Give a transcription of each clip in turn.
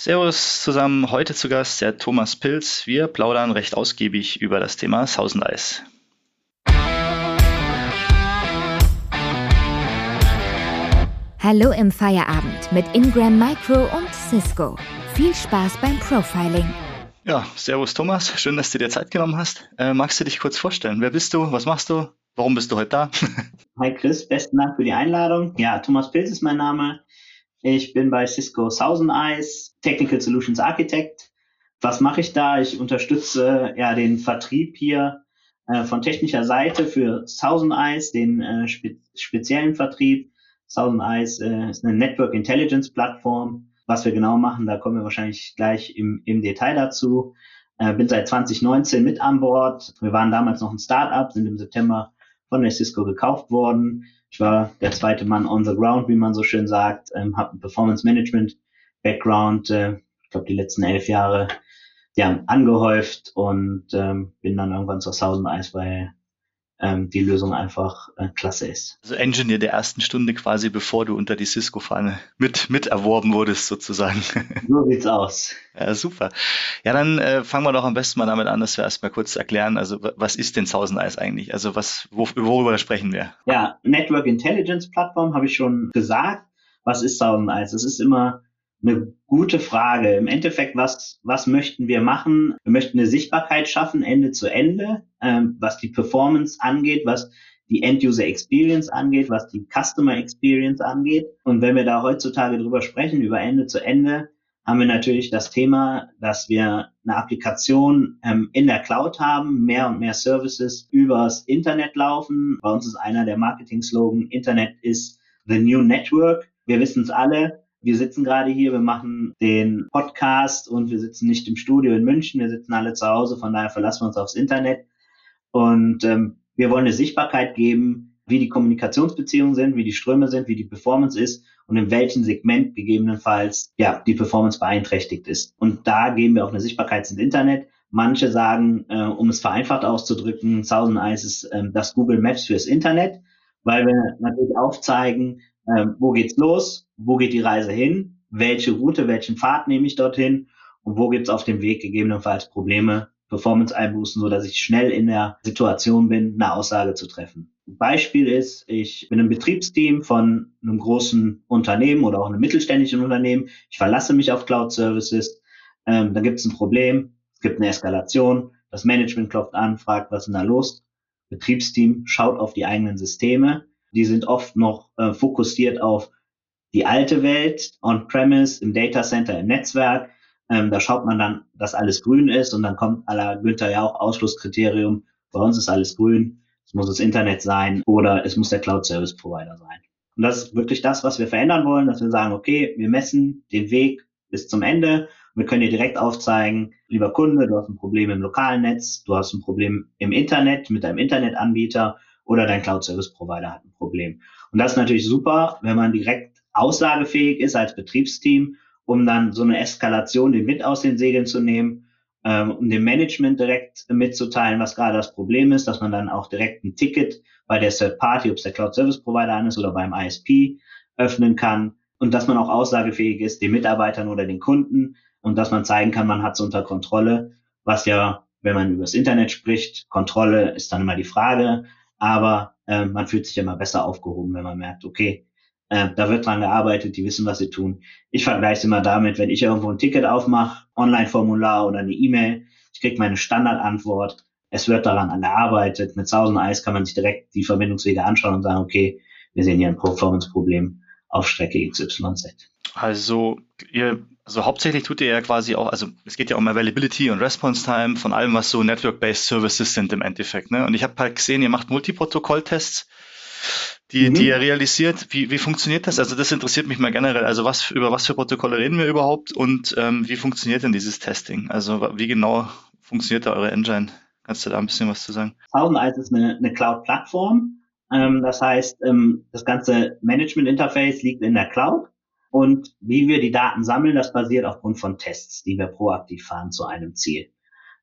Servus zusammen, heute zu Gast der Thomas Pilz. Wir plaudern recht ausgiebig über das Thema Thousand Eyes. Hallo im Feierabend mit Ingram Micro und Cisco. Viel Spaß beim Profiling. Ja, Servus Thomas, schön, dass du dir Zeit genommen hast. Äh, magst du dich kurz vorstellen? Wer bist du? Was machst du? Warum bist du heute da? Hi Chris, besten Dank für die Einladung. Ja, Thomas Pilz ist mein Name. Ich bin bei Cisco Thousand Eyes, Technical Solutions Architect. Was mache ich da? Ich unterstütze ja den Vertrieb hier äh, von technischer Seite für Thousand Eyes, den äh, spe speziellen Vertrieb. Thousand Eyes äh, ist eine Network Intelligence Plattform. Was wir genau machen, da kommen wir wahrscheinlich gleich im, im Detail dazu. Äh, bin seit 2019 mit an Bord. Wir waren damals noch ein Startup, sind im September von der Cisco gekauft worden. Ich war der zweite Mann on the ground, wie man so schön sagt, ähm, habe ein Performance Management Background, äh, ich glaube die letzten elf Jahre ja, angehäuft und ähm, bin dann irgendwann zur Thousand Eyes, weil ähm, die Lösung einfach äh, klasse ist. Also Engineer der ersten Stunde quasi, bevor du unter die Cisco-Fahne mit, mit erworben wurdest sozusagen. So sieht's aus. Ja, super. Ja, dann äh, fangen wir doch am besten mal damit an, dass wir erstmal kurz erklären, also was ist denn Eyes eigentlich? Also was, wo, worüber sprechen wir? Ja, Network Intelligence Plattform habe ich schon gesagt. Was ist Eyes? Es ist immer eine gute Frage. Im Endeffekt, was, was möchten wir machen? Wir möchten eine Sichtbarkeit schaffen, Ende zu Ende, ähm, was die Performance angeht, was die End-User Experience angeht, was die Customer Experience angeht. Und wenn wir da heutzutage drüber sprechen, über Ende zu Ende, haben wir natürlich das Thema, dass wir eine Applikation ähm, in der Cloud haben, mehr und mehr Services übers Internet laufen. Bei uns ist einer der Marketing-Slogan, Internet ist the new network. Wir wissen es alle, wir sitzen gerade hier, wir machen den Podcast und wir sitzen nicht im Studio in München, wir sitzen alle zu Hause, von daher verlassen wir uns aufs Internet. Und ähm, wir wollen eine Sichtbarkeit geben, wie die Kommunikationsbeziehungen sind, wie die Ströme sind, wie die Performance ist und in welchem Segment gegebenenfalls ja die Performance beeinträchtigt ist. Und da geben wir auch eine Sichtbarkeit ins Internet. Manche sagen, äh, um es vereinfacht auszudrücken, Thousand Eyes ist äh, das Google Maps fürs Internet, weil wir natürlich aufzeigen, äh, wo geht's los, wo geht die Reise hin, welche Route, welchen Pfad nehme ich dorthin und wo gibt es auf dem Weg gegebenenfalls Probleme, Performance-Einbußen, so dass ich schnell in der Situation bin, eine Aussage zu treffen. Beispiel ist, ich bin im Betriebsteam von einem großen Unternehmen oder auch einem mittelständischen Unternehmen. Ich verlasse mich auf Cloud Services. Ähm, da gibt es ein Problem, es gibt eine Eskalation. Das Management klopft an, fragt, was ist denn da los? Betriebsteam schaut auf die eigenen Systeme. Die sind oft noch äh, fokussiert auf die alte Welt, on-premise, im Data Center, im Netzwerk. Ähm, da schaut man dann, dass alles grün ist und dann kommt aller Günther ja auch Ausschlusskriterium. Bei uns ist alles grün. Es muss das Internet sein oder es muss der Cloud Service Provider sein. Und das ist wirklich das, was wir verändern wollen, dass wir sagen, okay, wir messen den Weg bis zum Ende. Wir können dir direkt aufzeigen, lieber Kunde, du hast ein Problem im lokalen Netz, du hast ein Problem im Internet mit deinem Internetanbieter oder dein Cloud Service Provider hat ein Problem. Und das ist natürlich super, wenn man direkt aussagefähig ist als Betriebsteam, um dann so eine Eskalation den Wind aus den Segeln zu nehmen, ähm, um dem Management direkt mitzuteilen, was gerade das Problem ist, dass man dann auch direkt ein Ticket bei der Third Party, ob es der Cloud Service Provider an ist oder beim ISP, öffnen kann und dass man auch aussagefähig ist den Mitarbeitern oder den Kunden und dass man zeigen kann, man hat es unter Kontrolle, was ja, wenn man über das Internet spricht, Kontrolle ist dann immer die Frage, aber äh, man fühlt sich immer besser aufgehoben, wenn man merkt, okay, äh, da wird dran gearbeitet, die wissen, was sie tun. Ich vergleiche es immer damit, wenn ich irgendwo ein Ticket aufmache, Online-Formular oder eine E-Mail, ich kriege meine Standardantwort, es wird daran gearbeitet. Mit 1000 Eis kann man sich direkt die Verbindungswege anschauen und sagen, okay, wir sehen hier ein Performance-Problem auf Strecke XYZ. Also ihr, also hauptsächlich tut ihr ja quasi auch, also es geht ja um Availability und Response Time von allem, was so Network-based Services sind im Endeffekt. Ne? Und ich habe halt gesehen, ihr macht Multiprotokoll-Tests die, mhm. die er realisiert. Wie, wie funktioniert das? Also das interessiert mich mal generell. Also was über was für Protokolle reden wir überhaupt und ähm, wie funktioniert denn dieses Testing? Also wie genau funktioniert da eure Engine? Kannst du da ein bisschen was zu sagen? Eyes ist eine, eine Cloud-Plattform. Ähm, das heißt, ähm, das ganze Management-Interface liegt in der Cloud. Und wie wir die Daten sammeln, das basiert aufgrund von Tests, die wir proaktiv fahren zu einem Ziel.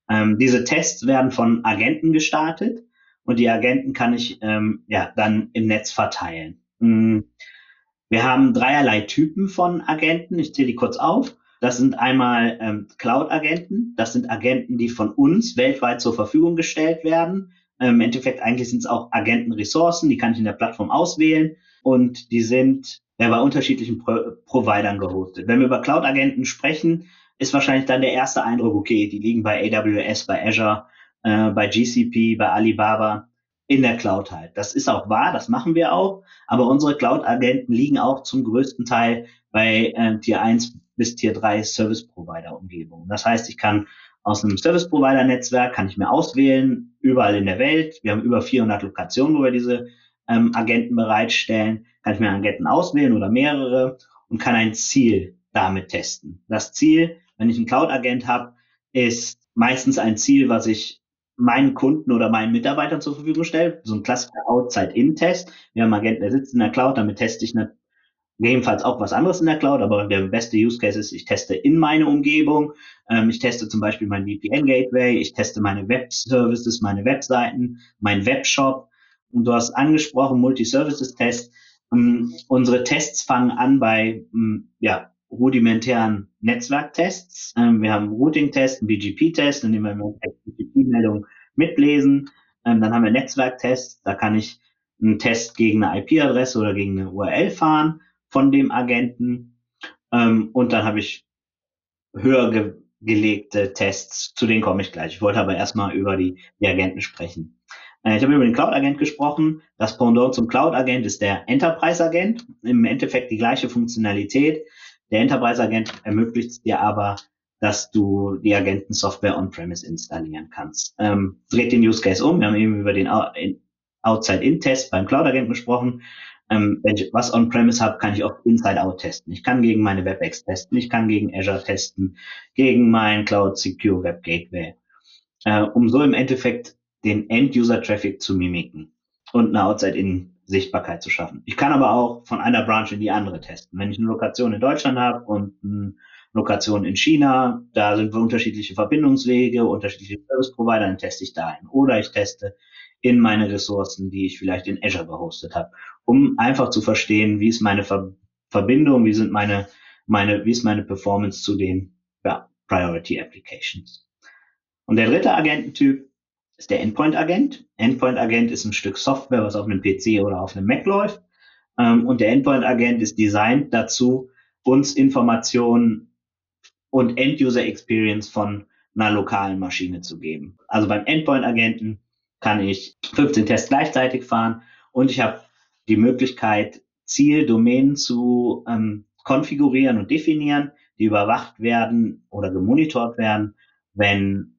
Ähm, diese Tests werden von Agenten gestartet und die Agenten kann ich ähm, ja dann im Netz verteilen. Mm, wir haben dreierlei Typen von Agenten. Ich zähle die kurz auf. Das sind einmal ähm, Cloud-Agenten. Das sind Agenten, die von uns weltweit zur Verfügung gestellt werden. Ähm, Im Endeffekt eigentlich sind es auch Agentenressourcen, die kann ich in der Plattform auswählen und die sind ja, bei unterschiedlichen Pro Providern gehostet. Wenn wir über Cloud-Agenten sprechen, ist wahrscheinlich dann der erste Eindruck, okay, die liegen bei AWS, bei Azure, äh, bei GCP, bei Alibaba in der Cloud halt. Das ist auch wahr, das machen wir auch, aber unsere Cloud-Agenten liegen auch zum größten Teil bei äh, Tier 1 bis Tier 3 Service Provider Umgebung. Das heißt, ich kann aus einem Service Provider Netzwerk kann ich mir auswählen, überall in der Welt. Wir haben über 400 Lokationen, wo wir diese ähm, Agenten bereitstellen. Kann ich mir Agenten auswählen oder mehrere und kann ein Ziel damit testen. Das Ziel, wenn ich einen Cloud-Agent habe, ist meistens ein Ziel, was ich meinen Kunden oder meinen Mitarbeitern zur Verfügung stelle. So ein klassischer Outside-In-Test. Wir haben Agenten, der sitzt in der Cloud, damit teste ich eine gegebenenfalls auch was anderes in der Cloud, aber der beste Use Case ist, ich teste in meine Umgebung, ähm, ich teste zum Beispiel mein VPN-Gateway, ich teste meine Web-Services, meine Webseiten, mein Webshop. Du hast angesprochen, Multi-Services-Test. Ähm, unsere Tests fangen an bei ähm, ja, rudimentären Netzwerktests. Ähm, wir haben Routing-Test, einen BGP-Test, in dem wir BGP-Meldung mitlesen. Ähm, dann haben wir Netzwerktests, da kann ich einen Test gegen eine IP-Adresse oder gegen eine URL fahren von dem Agenten. Ähm, und dann habe ich höher ge gelegte Tests, zu denen komme ich gleich. Ich wollte aber erstmal über die, die Agenten sprechen. Äh, ich habe über den Cloud-Agent gesprochen. Das Pendant zum Cloud-Agent ist der Enterprise-Agent. Im Endeffekt die gleiche Funktionalität. Der Enterprise-Agent ermöglicht dir aber, dass du die Agentensoftware on-premise installieren kannst. Ähm, dreht den Use Case um. Wir haben eben über den Outside-In-Test beim Cloud-Agenten gesprochen. Ähm, wenn ich was on-premise habe, kann ich auch Inside-Out testen. Ich kann gegen meine WebEx testen, ich kann gegen Azure testen, gegen mein Cloud Secure Web Gateway, äh, um so im Endeffekt den End-User-Traffic zu mimiken und eine Outside-In-Sichtbarkeit zu schaffen. Ich kann aber auch von einer Branche in die andere testen. Wenn ich eine Lokation in Deutschland habe und eine Lokation in China, da sind wir unterschiedliche Verbindungswege, unterschiedliche Service-Provider, dann teste ich da ein. Oder ich teste in meine Ressourcen, die ich vielleicht in Azure gehostet habe, um einfach zu verstehen, wie ist meine Ver Verbindung, wie sind meine, meine, wie ist meine Performance zu den ja, Priority Applications. Und der dritte Agententyp ist der Endpoint-Agent. Endpoint-Agent ist ein Stück Software, was auf einem PC oder auf einem Mac läuft. Ähm, und der Endpoint-Agent ist designt dazu, uns Informationen und End-User-Experience von einer lokalen Maschine zu geben. Also beim Endpoint-Agenten kann ich 15 Tests gleichzeitig fahren und ich habe die Möglichkeit, Zieldomänen zu ähm, konfigurieren und definieren, die überwacht werden oder gemonitort werden, wenn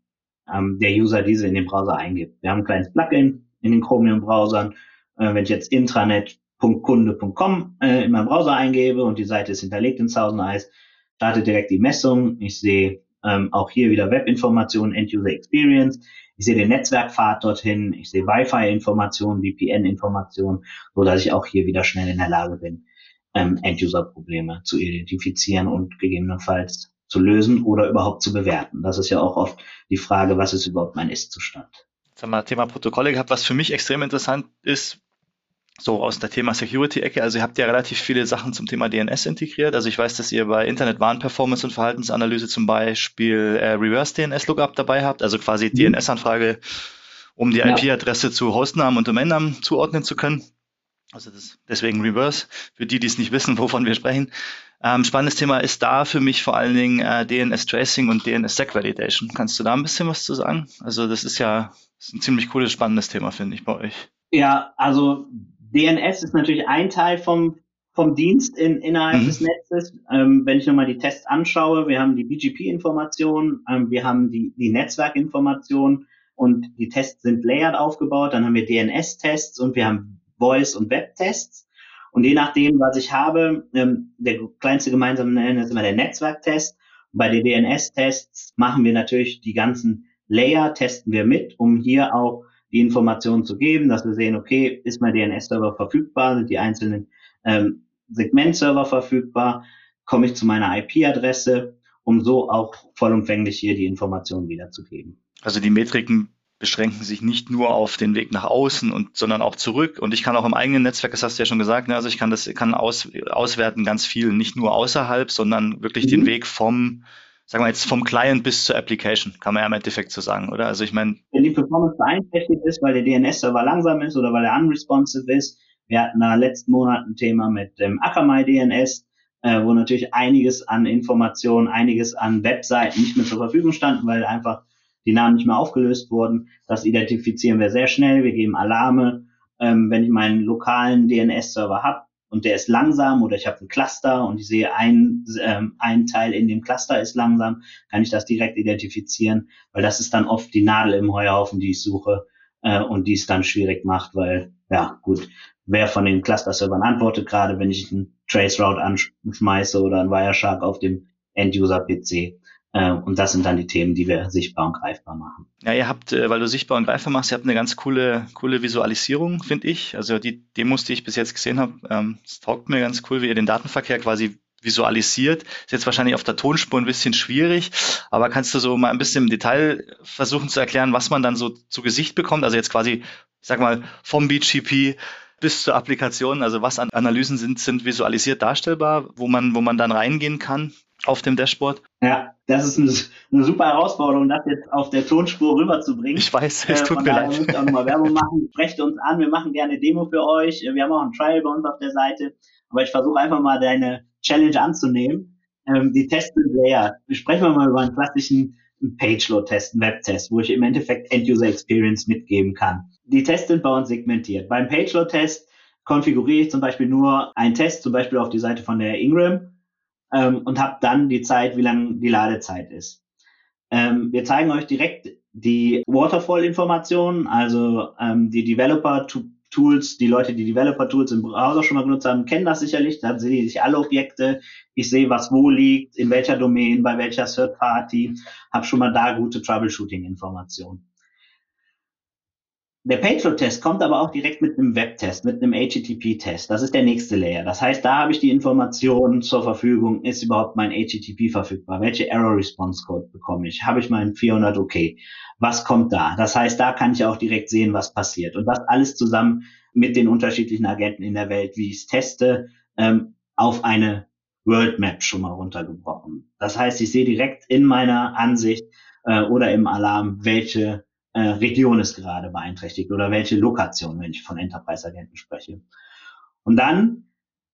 ähm, der User diese in den Browser eingibt. Wir haben ein kleines Plugin in den Chromium-Browsern. Äh, wenn ich jetzt intranet.kunde.com äh, in meinem Browser eingebe und die Seite ist hinterlegt in Thousand Eyes, startet direkt die Messung. Ich sehe ähm, auch hier wieder Webinformationen, End-User Experience. Ich sehe den Netzwerkpfad dorthin, ich sehe Wi-Fi-Informationen, VPN-Informationen, so dass ich auch hier wieder schnell in der Lage bin, ähm, End-User-Probleme zu identifizieren und gegebenenfalls zu lösen oder überhaupt zu bewerten. Das ist ja auch oft die Frage, was ist überhaupt mein Ist-Zustand? Jetzt haben wir Thema Protokolle gehabt, was für mich extrem interessant ist, so aus der Thema Security-Ecke. Also ihr habt ja relativ viele Sachen zum Thema DNS integriert. Also ich weiß, dass ihr bei Internet-Warn-Performance und Verhaltensanalyse zum Beispiel äh, Reverse-DNS-Lookup dabei habt, also quasi mhm. DNS-Anfrage, um die ja. IP-Adresse zu Hostnamen und Domainnamen zuordnen zu können. Also das, deswegen Reverse, für die, die es nicht wissen, wovon wir sprechen. Ähm, spannendes Thema ist da für mich vor allen Dingen äh, DNS-Tracing und DNS-Sec-Validation. Kannst du da ein bisschen was zu sagen? Also das ist ja das ist ein ziemlich cooles, spannendes Thema, finde ich, bei euch. Ja, also DNS ist natürlich ein Teil vom, vom Dienst in, innerhalb mhm. des Netzes. Ähm, wenn ich nochmal die Tests anschaue, wir haben die BGP-Information, ähm, wir haben die, die Netzwerkinformation und die Tests sind layered aufgebaut. Dann haben wir DNS-Tests und wir haben Voice- und Web-Tests. Und je nachdem, was ich habe, ähm, der kleinste gemeinsame Nenner ist immer der Netzwerktest. Und bei den DNS-Tests machen wir natürlich die ganzen Layer, testen wir mit, um hier auch die Informationen zu geben, dass wir sehen, okay, ist mein DNS-Server verfügbar, sind die einzelnen ähm, Segment-Server verfügbar, komme ich zu meiner IP-Adresse, um so auch vollumfänglich hier die Informationen wiederzugeben. Also die Metriken beschränken sich nicht nur auf den Weg nach außen und sondern auch zurück. Und ich kann auch im eigenen Netzwerk, das hast du ja schon gesagt, ne, also ich kann das kann aus, auswerten ganz viel, nicht nur außerhalb, sondern wirklich mhm. den Weg vom, sagen wir jetzt vom Client bis zur Application, kann man ja im Endeffekt so sagen, oder? Also ich meine. Wenn die Performance beeinträchtigt ist, weil der DNS-Server langsam ist oder weil er unresponsive ist, wir hatten da letzten Monat ein Thema mit dem Akamai DNS, äh, wo natürlich einiges an Informationen, einiges an Webseiten nicht mehr zur Verfügung standen, weil einfach die Namen nicht mehr aufgelöst wurden. Das identifizieren wir sehr schnell. Wir geben Alarme, ähm, wenn ich meinen lokalen DNS-Server habe und der ist langsam oder ich habe ein Cluster und ich sehe ein, ähm, ein Teil in dem Cluster ist langsam, kann ich das direkt identifizieren, weil das ist dann oft die Nadel im Heuhaufen, die ich suche äh, und die es dann schwierig macht, weil ja gut, wer von den Cluster-Servern antwortet gerade, wenn ich einen Traceroute anschmeiße oder einen Wireshark auf dem End-User-PC. Äh, und das sind dann die Themen, die wir sichtbar und greifbar machen. Ja, ihr habt, äh, weil du sichtbar und greifbar machst, ihr habt eine ganz coole, coole Visualisierung, finde ich. Also die Demos, die ich bis jetzt gesehen habe, ähm, es taugt mir ganz cool, wie ihr den Datenverkehr quasi visualisiert. Ist jetzt wahrscheinlich auf der Tonspur ein bisschen schwierig, aber kannst du so mal ein bisschen im Detail versuchen zu erklären, was man dann so zu Gesicht bekommt? Also jetzt quasi, ich sag mal, vom BGP bis zur Applikation, also was an Analysen sind, sind visualisiert darstellbar, wo man, wo man dann reingehen kann auf dem Dashboard? Ja, das ist eine, eine super Herausforderung, das jetzt auf der Tonspur rüberzubringen. Ich weiß, es äh, tut mir leid. Ich muss auch nochmal Werbung machen. Sprecht uns an, wir machen gerne Demo für euch. Wir haben auch ein Trial bei uns auf der Seite. Aber ich versuche einfach mal deine Challenge anzunehmen. Ähm, die Tests sind leer. Sprechen wir mal über einen klassischen Page-Load-Test, einen Web-Test, wo ich im Endeffekt End-User-Experience mitgeben kann. Die Tests sind bei uns segmentiert. Beim Page-Load-Test konfiguriere ich zum Beispiel nur einen Test, zum Beispiel auf die Seite von der Ingram ähm, und habe dann die Zeit, wie lang die Ladezeit ist. Ähm, wir zeigen euch direkt die Waterfall-Informationen, also ähm, die Developer-Tools, die Leute, die Developer-Tools im Browser schon mal genutzt haben, kennen das sicherlich. Da sehen sich alle Objekte. Ich sehe, was wo liegt, in welcher Domain, bei welcher Third-Party, habe schon mal da gute Troubleshooting-Informationen. Der Payload-Test kommt aber auch direkt mit einem Web-Test, mit einem HTTP-Test. Das ist der nächste Layer. Das heißt, da habe ich die Informationen zur Verfügung. Ist überhaupt mein HTTP verfügbar? Welche Error-Response-Code bekomme ich? Habe ich meinen 400 OK? Was kommt da? Das heißt, da kann ich auch direkt sehen, was passiert. Und das alles zusammen mit den unterschiedlichen Agenten in der Welt, wie ich es teste, ähm, auf eine World Map schon mal runtergebrochen. Das heißt, ich sehe direkt in meiner Ansicht äh, oder im Alarm, welche äh, Region ist gerade beeinträchtigt oder welche Lokation, wenn ich von Enterprise-Agenten spreche. Und dann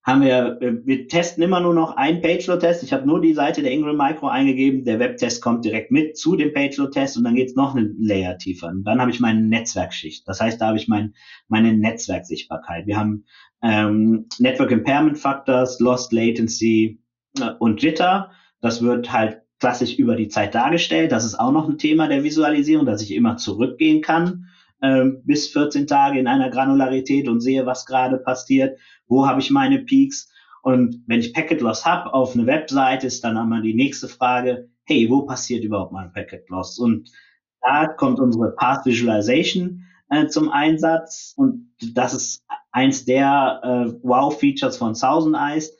haben wir, äh, wir testen immer nur noch ein Page-Load-Test. Ich habe nur die Seite der Ingram Micro eingegeben. Der Web-Test kommt direkt mit zu dem Page-Load-Test und dann geht's noch einen Layer tiefer. Und dann habe ich meine Netzwerkschicht. Das heißt, da habe ich mein, meine Netzwerksichtbarkeit. Wir haben ähm, Network Impairment Factors, Lost Latency äh, und Jitter. Das wird halt klassisch über die Zeit dargestellt. Das ist auch noch ein Thema der Visualisierung, dass ich immer zurückgehen kann ähm, bis 14 Tage in einer Granularität und sehe, was gerade passiert, wo habe ich meine Peaks. Und wenn ich Packet Loss habe auf eine Webseite, ist dann einmal die nächste Frage, hey, wo passiert überhaupt mein Packet Loss? Und da kommt unsere Path Visualization äh, zum Einsatz. Und das ist eins der äh, Wow-Features von Thousand Eyes,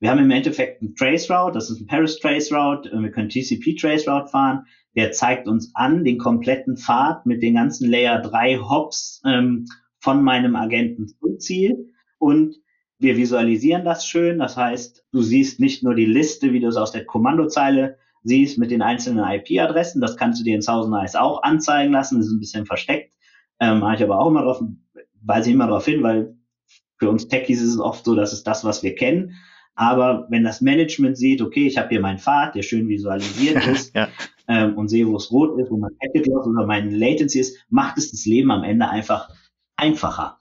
wir haben im Endeffekt einen Traceroute, das ist ein Paris Traceroute, wir können TCP Traceroute fahren, der zeigt uns an den kompletten Pfad mit den ganzen Layer 3 Hops ähm, von meinem Agenten zum Ziel. Und wir visualisieren das schön, das heißt, du siehst nicht nur die Liste, wie du es aus der Kommandozeile siehst mit den einzelnen IP-Adressen, das kannst du dir in Thousand Eyes auch anzeigen lassen, das ist ein bisschen versteckt, ähm, mache ich aber auch immer drauf, weise ich immer darauf hin, weil für uns Techies ist es oft so, dass es das, was wir kennen, aber wenn das Management sieht, okay, ich habe hier meinen Pfad, der schön visualisiert ist ja. ähm, und sehe, wo es rot ist, wo mein Packet Loss oder mein Latency ist, macht es das Leben am Ende einfach einfacher.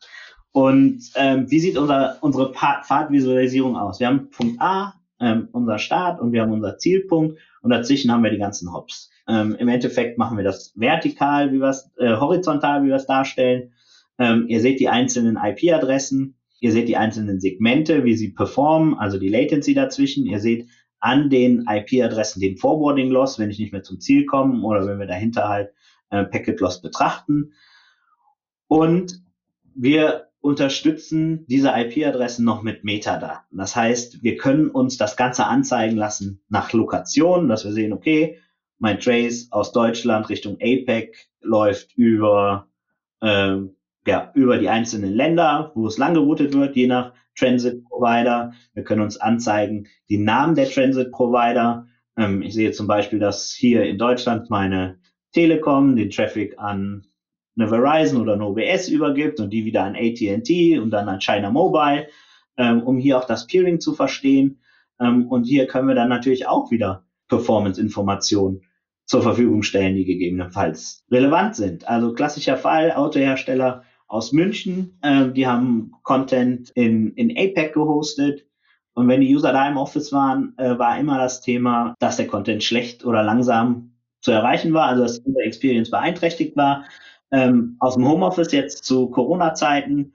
Und ähm, wie sieht unser, unsere Pfadvisualisierung aus? Wir haben Punkt A, ähm, unser Start und wir haben unser Zielpunkt und dazwischen haben wir die ganzen Hops. Ähm, Im Endeffekt machen wir das vertikal, wie wir es, äh, horizontal, wie wir es darstellen. Ähm, ihr seht die einzelnen IP-Adressen Ihr seht die einzelnen Segmente, wie sie performen, also die Latency dazwischen. Ihr seht an den IP-Adressen den Forwarding Loss, wenn ich nicht mehr zum Ziel komme oder wenn wir dahinter halt äh, Packet Loss betrachten. Und wir unterstützen diese IP-Adressen noch mit Metadaten. Das heißt, wir können uns das Ganze anzeigen lassen nach Lokation, dass wir sehen, okay, mein Trace aus Deutschland Richtung APEC läuft über, äh, ja, über die einzelnen Länder, wo es lang geroutet wird, je nach Transit Provider. Wir können uns anzeigen die Namen der Transit Provider. Ähm, ich sehe zum Beispiel, dass hier in Deutschland meine Telekom den Traffic an eine Verizon oder eine OBS übergibt und die wieder an AT&T und dann an China Mobile, ähm, um hier auch das Peering zu verstehen. Ähm, und hier können wir dann natürlich auch wieder Performance-Informationen zur Verfügung stellen, die gegebenenfalls relevant sind. Also klassischer Fall, Autohersteller aus München, äh, die haben Content in, in APEC gehostet. Und wenn die User da im Office waren, äh, war immer das Thema, dass der Content schlecht oder langsam zu erreichen war, also dass User Experience beeinträchtigt war. Ähm, aus dem Homeoffice jetzt zu Corona-Zeiten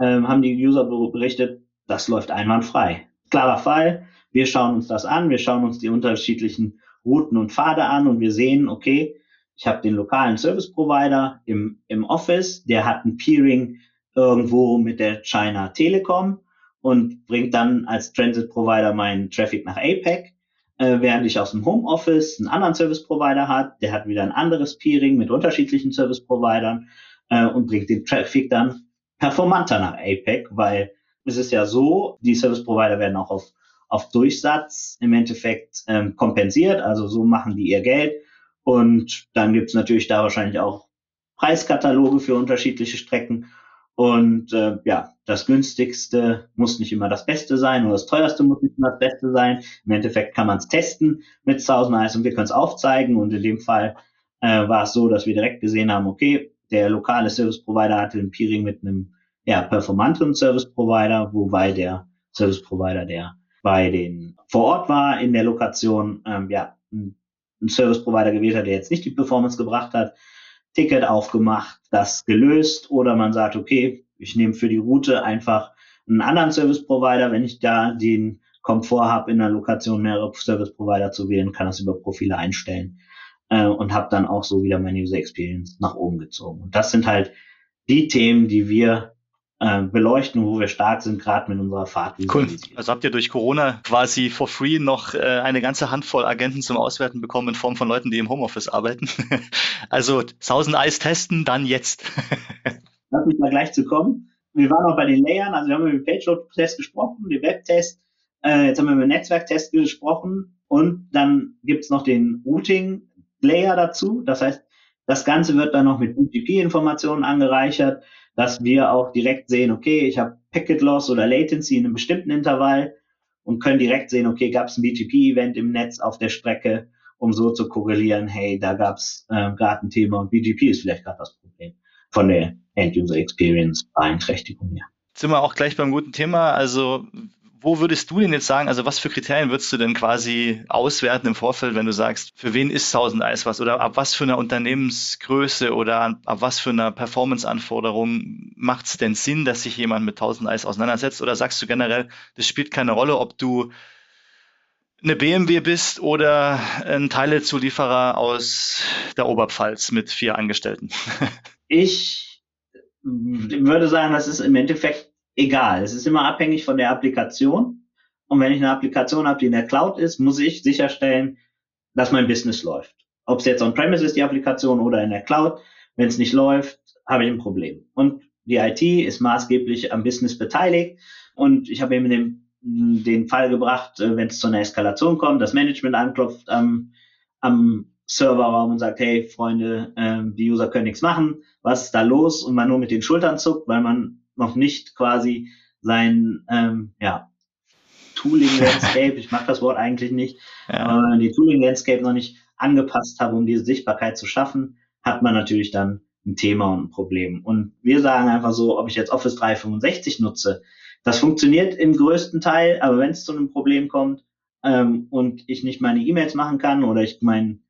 ähm, haben die User berichtet, das läuft einwandfrei. Klarer Fall. Wir schauen uns das an, wir schauen uns die unterschiedlichen Routen und Pfade an und wir sehen, okay, ich habe den lokalen Service Provider im, im Office, der hat ein Peering irgendwo mit der China Telekom und bringt dann als Transit Provider meinen Traffic nach APEC, äh, während ich aus dem Homeoffice einen anderen Service Provider hat, der hat wieder ein anderes Peering mit unterschiedlichen Service Providern äh, und bringt den Traffic dann performanter nach APEC, weil es ist ja so, die Service Provider werden auch auf auf Durchsatz im Endeffekt ähm, kompensiert. Also so machen die ihr Geld. Und dann gibt's natürlich da wahrscheinlich auch Preiskataloge für unterschiedliche Strecken. Und äh, ja, das günstigste muss nicht immer das Beste sein oder das teuerste muss nicht immer das Beste sein. Im Endeffekt kann man es testen mit 1000 Eyes und wir können es aufzeigen. Und in dem Fall äh, war es so, dass wir direkt gesehen haben, okay, der lokale Service Provider hatte ein Peering mit einem ja, performanteren Service Provider, wobei der Service Provider, der bei den vor Ort war in der Lokation, ähm, ja, ein, ein Service Provider gewählt hat, der jetzt nicht die Performance gebracht hat, Ticket aufgemacht, das gelöst oder man sagt, okay, ich nehme für die Route einfach einen anderen Service Provider, wenn ich da den Komfort habe, in der Lokation mehrere Service Provider zu wählen, kann das über Profile einstellen äh, und habe dann auch so wieder meine User Experience nach oben gezogen. Und das sind halt die Themen, die wir äh, beleuchten, wo wir stark sind, gerade mit unserer Fahrt. Cool. Also habt ihr durch Corona quasi for free noch äh, eine ganze Handvoll Agenten zum Auswerten bekommen in Form von Leuten, die im Homeoffice arbeiten. also 1000 Eis testen, dann jetzt. Lass mich mal gleich zu kommen. Wir waren auch bei den Layern, also wir haben über den Page-Load-Test gesprochen, den Web-Test, äh, jetzt haben wir über den Netzwerktest gesprochen und dann gibt's noch den Routing-Layer dazu. Das heißt, das Ganze wird dann noch mit UTP-Informationen angereichert dass wir auch direkt sehen, okay, ich habe Packet Loss oder Latency in einem bestimmten Intervall und können direkt sehen, okay, gab es ein BGP-Event im Netz auf der Strecke, um so zu korrelieren, hey, da gab es äh, gerade ein Thema und BGP ist vielleicht gerade das Problem von der End-User Experience Beeinträchtigung her. Jetzt sind wir auch gleich beim guten Thema. Also wo würdest du denn jetzt sagen, also was für Kriterien würdest du denn quasi auswerten im Vorfeld, wenn du sagst, für wen ist 1000 Eis was oder ab was für einer Unternehmensgröße oder ab was für einer Performance-Anforderung macht es denn Sinn, dass sich jemand mit 1000 Eis auseinandersetzt oder sagst du generell, das spielt keine Rolle, ob du eine BMW bist oder ein Teilezulieferer aus der Oberpfalz mit vier Angestellten? ich würde sagen, das ist im Endeffekt egal. Es ist immer abhängig von der Applikation. Und wenn ich eine Applikation habe, die in der Cloud ist, muss ich sicherstellen, dass mein Business läuft. Ob es jetzt on-premise ist, die Applikation, oder in der Cloud. Wenn es nicht läuft, habe ich ein Problem. Und die IT ist maßgeblich am Business beteiligt. Und ich habe eben den, den Fall gebracht, äh, wenn es zu einer Eskalation kommt, das Management anklopft am, am Serverraum und sagt, hey Freunde, ähm, die User können nichts machen, was ist da los? Und man nur mit den Schultern zuckt, weil man noch nicht quasi sein ähm, ja, Tooling Landscape, ich mag das Wort eigentlich nicht, ja. aber die Tooling Landscape noch nicht angepasst habe, um diese Sichtbarkeit zu schaffen, hat man natürlich dann ein Thema und ein Problem. Und wir sagen einfach so, ob ich jetzt Office 365 nutze, das funktioniert im größten Teil, aber wenn es zu einem Problem kommt ähm, und ich nicht meine E-Mails machen kann oder ich mein,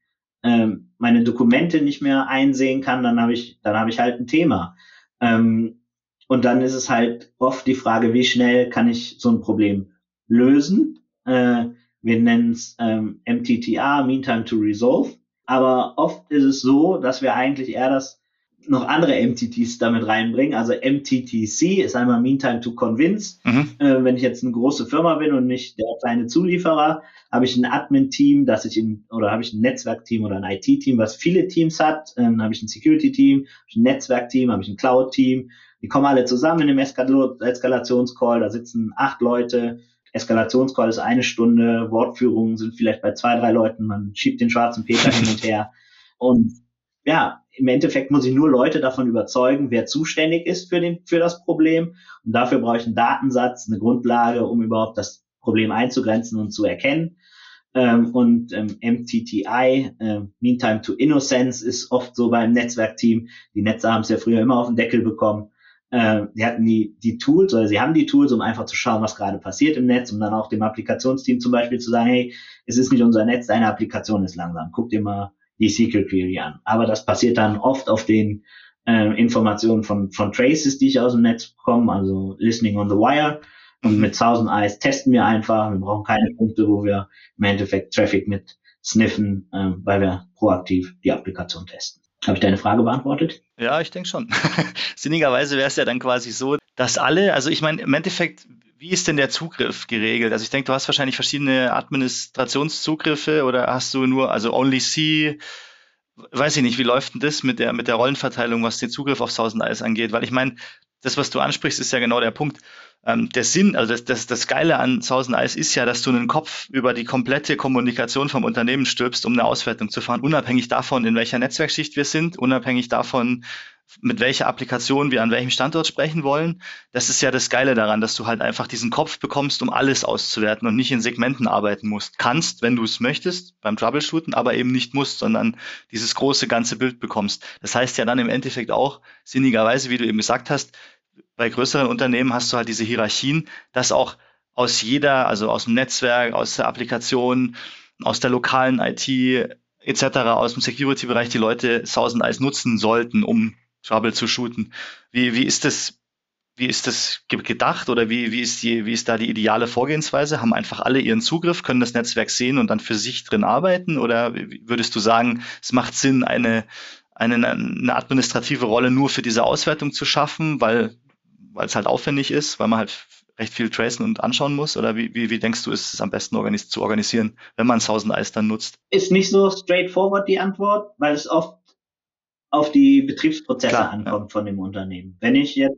ähm, meine Dokumente nicht mehr einsehen kann, dann habe ich, dann habe ich halt ein Thema. Ähm, und dann ist es halt oft die Frage, wie schnell kann ich so ein Problem lösen. Äh, wir nennen es ähm, MTTR, Meantime to Resolve. Aber oft ist es so, dass wir eigentlich eher das noch andere MTTs damit reinbringen. Also MTTC ist einmal Meantime to Convince. Mhm. Äh, wenn ich jetzt eine große Firma bin und nicht der kleine Zulieferer, habe ich ein Admin-Team, das ich in, oder habe ich ein Netzwerk-Team oder ein IT-Team, was viele Teams hat. Ähm, dann habe ich ein Security-Team, ein Netzwerk-Team, habe ich ein Cloud-Team. Die kommen alle zusammen in einem Eskal Eskalationscall. Da sitzen acht Leute. Eskalationscall ist eine Stunde. Wortführungen sind vielleicht bei zwei, drei Leuten. Man schiebt den schwarzen Peter hin und her. Und ja, im Endeffekt muss ich nur Leute davon überzeugen, wer zuständig ist für, den, für das Problem. Und dafür brauche ich einen Datensatz, eine Grundlage, um überhaupt das Problem einzugrenzen und zu erkennen. Ähm, und ähm, MTTI, äh, Meantime to Innocence, ist oft so beim Netzwerkteam. Die Netze haben es ja früher immer auf den Deckel bekommen. Äh, sie hatten die, die Tools oder sie haben die Tools, um einfach zu schauen, was gerade passiert im Netz, um dann auch dem Applikationsteam zum Beispiel zu sagen, hey, es ist nicht unser Netz, deine Applikation ist langsam. Guck dir mal die SQL Query an. Aber das passiert dann oft auf den äh, Informationen von, von Traces, die ich aus dem Netz bekomme, also Listening on the Wire. Und mit 1000 Eyes testen wir einfach. Wir brauchen keine Punkte, wo wir im Endeffekt Traffic mit sniffen, äh, weil wir proaktiv die Applikation testen. Habe ich deine Frage beantwortet? Ja, ich denke schon. Sinnigerweise wäre es ja dann quasi so, dass alle, also ich meine, im Endeffekt, wie ist denn der Zugriff geregelt? Also ich denke, du hast wahrscheinlich verschiedene Administrationszugriffe oder hast du nur, also Only See, weiß ich nicht, wie läuft denn das mit der, mit der Rollenverteilung, was den Zugriff auf 1000 Eis angeht? Weil ich meine, das, was du ansprichst, ist ja genau der Punkt. Ähm, der Sinn, also das, das, das Geile an Thousand Eyes ist ja, dass du einen Kopf über die komplette Kommunikation vom Unternehmen stülpst, um eine Auswertung zu fahren, unabhängig davon, in welcher Netzwerkschicht wir sind, unabhängig davon, mit welcher Applikation wir an welchem Standort sprechen wollen. Das ist ja das Geile daran, dass du halt einfach diesen Kopf bekommst, um alles auszuwerten und nicht in Segmenten arbeiten musst. Kannst, wenn du es möchtest, beim Troubleshooten, aber eben nicht musst, sondern dieses große ganze Bild bekommst. Das heißt ja dann im Endeffekt auch, sinnigerweise, wie du eben gesagt hast, bei größeren Unternehmen hast du halt diese Hierarchien, dass auch aus jeder, also aus dem Netzwerk, aus der Applikation, aus der lokalen IT etc., aus dem Security-Bereich die Leute Thousand Eyes nutzen sollten, um Trouble zu shooten. Wie, wie ist das, wie ist das gedacht oder wie, wie, ist die, wie ist da die ideale Vorgehensweise? Haben einfach alle ihren Zugriff, können das Netzwerk sehen und dann für sich drin arbeiten? Oder würdest du sagen, es macht Sinn, eine, eine, eine administrative Rolle nur für diese Auswertung zu schaffen, weil weil es halt aufwendig ist, weil man halt recht viel tracen und anschauen muss? Oder wie, wie, wie denkst du, ist es am besten organis zu organisieren, wenn man Thousand Eyes dann nutzt? Ist nicht so straightforward die Antwort, weil es oft auf die Betriebsprozesse Klar, ankommt ja. von dem Unternehmen. Wenn ich jetzt,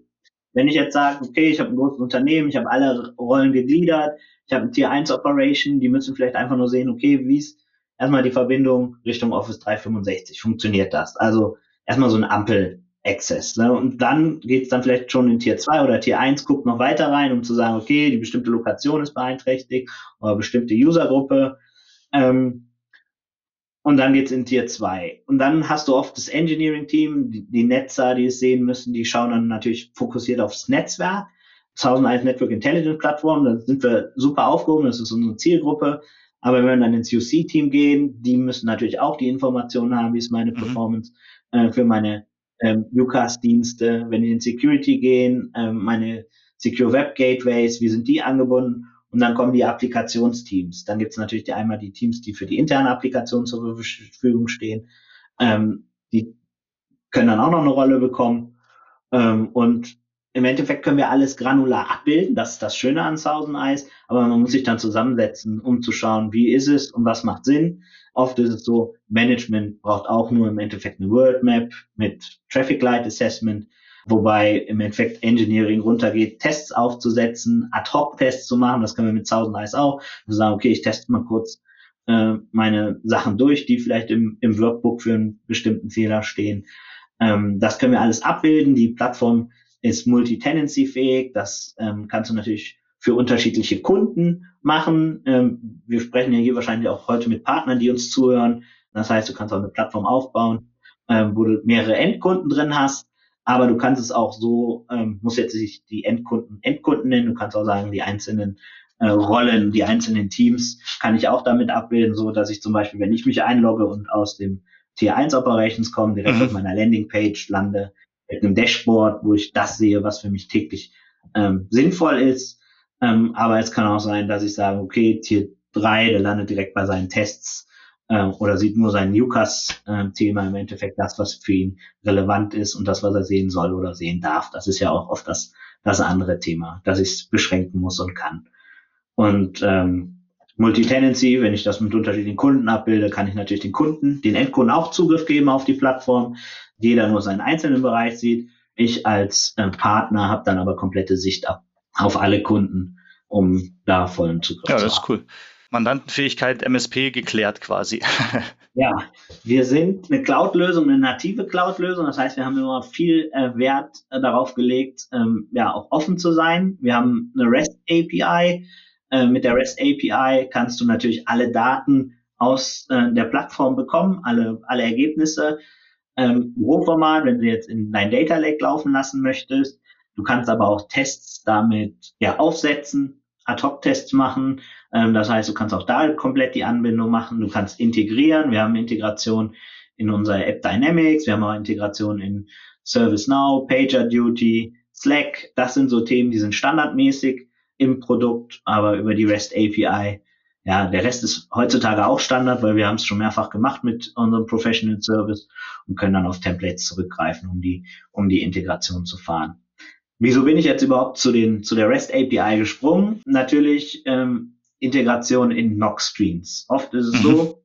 wenn ich jetzt sage, okay, ich habe ein großes Unternehmen, ich habe alle Rollen gegliedert, ich habe ein Tier 1 Operation, die müssen vielleicht einfach nur sehen, okay, wie ist erstmal die Verbindung Richtung Office 365, funktioniert das? Also erstmal so eine Ampel Access. Ne? Und dann geht's dann vielleicht schon in Tier 2 oder Tier 1, guckt noch weiter rein, um zu sagen, okay, die bestimmte Lokation ist beeinträchtigt oder bestimmte Usergruppe. Ähm, und dann geht's in Tier 2. Und dann hast du oft das Engineering-Team, die, die Netzer, die es sehen müssen, die schauen dann natürlich fokussiert aufs Netzwerk. 1001 Network Intelligence Plattform, da sind wir super aufgehoben, das ist unsere Zielgruppe. Aber wenn wir dann ins UC-Team gehen, die müssen natürlich auch die Informationen haben, wie ist meine mhm. Performance äh, für meine ähm, UCAS-Dienste, wenn die in Security gehen, ähm, meine Secure Web Gateways, wie sind die angebunden? Und dann kommen die Applikationsteams. Dann gibt es natürlich die, einmal die Teams, die für die interne Applikation zur Verfügung stehen. Ähm, die können dann auch noch eine Rolle bekommen. Ähm, und im Endeffekt können wir alles granular abbilden. Das ist das Schöne an Thousand Eyes. Aber man muss sich dann zusammensetzen, um zu schauen, wie ist es und was macht Sinn. Oft ist es so, Management braucht auch nur im Endeffekt eine World Map mit Traffic Light Assessment, wobei im Endeffekt Engineering runtergeht, Tests aufzusetzen, Ad-Hoc-Tests zu machen. Das können wir mit Thousand Eyes auch. Wir sagen, okay, ich teste mal kurz äh, meine Sachen durch, die vielleicht im, im Workbook für einen bestimmten Fehler stehen. Ähm, das können wir alles abbilden. Die Plattform ist multi-tenancy-fähig. Das ähm, kannst du natürlich für unterschiedliche Kunden machen. Ähm, wir sprechen ja hier wahrscheinlich auch heute mit Partnern, die uns zuhören. Das heißt, du kannst auch eine Plattform aufbauen, ähm, wo du mehrere Endkunden drin hast. Aber du kannst es auch so, ähm, muss jetzt sich die Endkunden Endkunden nennen. Du kannst auch sagen, die einzelnen äh, Rollen, die einzelnen Teams kann ich auch damit abbilden, so dass ich zum Beispiel, wenn ich mich einlogge und aus dem Tier 1 Operations komme, direkt mhm. auf meiner Landingpage lande, mit einem Dashboard, wo ich das sehe, was für mich täglich ähm, sinnvoll ist. Ähm, aber es kann auch sein, dass ich sage, okay, Tier 3, der landet direkt bei seinen Tests äh, oder sieht nur sein UCAS-Thema im Endeffekt das, was für ihn relevant ist und das, was er sehen soll oder sehen darf. Das ist ja auch oft das, das andere Thema, dass ich es beschränken muss und kann. Und ähm, Multitenancy, wenn ich das mit unterschiedlichen Kunden abbilde, kann ich natürlich den Kunden, den Endkunden auch Zugriff geben auf die Plattform. Jeder nur seinen einzelnen Bereich sieht. Ich als äh, Partner habe dann aber komplette Sicht ab, auf alle Kunden, um da vollen Zugriff ja, zu haben. Ja, das ist cool. Mandantenfähigkeit MSP geklärt quasi. ja, wir sind eine Cloud-Lösung, eine native Cloud-Lösung. Das heißt, wir haben immer viel äh, Wert äh, darauf gelegt, ähm, ja, auch offen zu sein. Wir haben eine REST API. Äh, mit der REST API kannst du natürlich alle Daten aus äh, der Plattform bekommen, alle, alle Ergebnisse. Ähm, Rohformat, wenn du jetzt in dein Data Lake laufen lassen möchtest. Du kannst aber auch Tests damit ja, aufsetzen, Ad-Hoc-Tests machen. Ähm, das heißt, du kannst auch da komplett die Anbindung machen. Du kannst integrieren. Wir haben Integration in unserer App Dynamics. Wir haben auch Integration in ServiceNow, PagerDuty, Slack. Das sind so Themen, die sind standardmäßig im Produkt, aber über die REST API. Ja, der Rest ist heutzutage auch Standard, weil wir haben es schon mehrfach gemacht mit unserem Professional Service und können dann auf Templates zurückgreifen, um die, um die Integration zu fahren. Wieso bin ich jetzt überhaupt zu, den, zu der REST API gesprungen? Natürlich ähm, Integration in NOC Streams. Oft ist es mhm. so,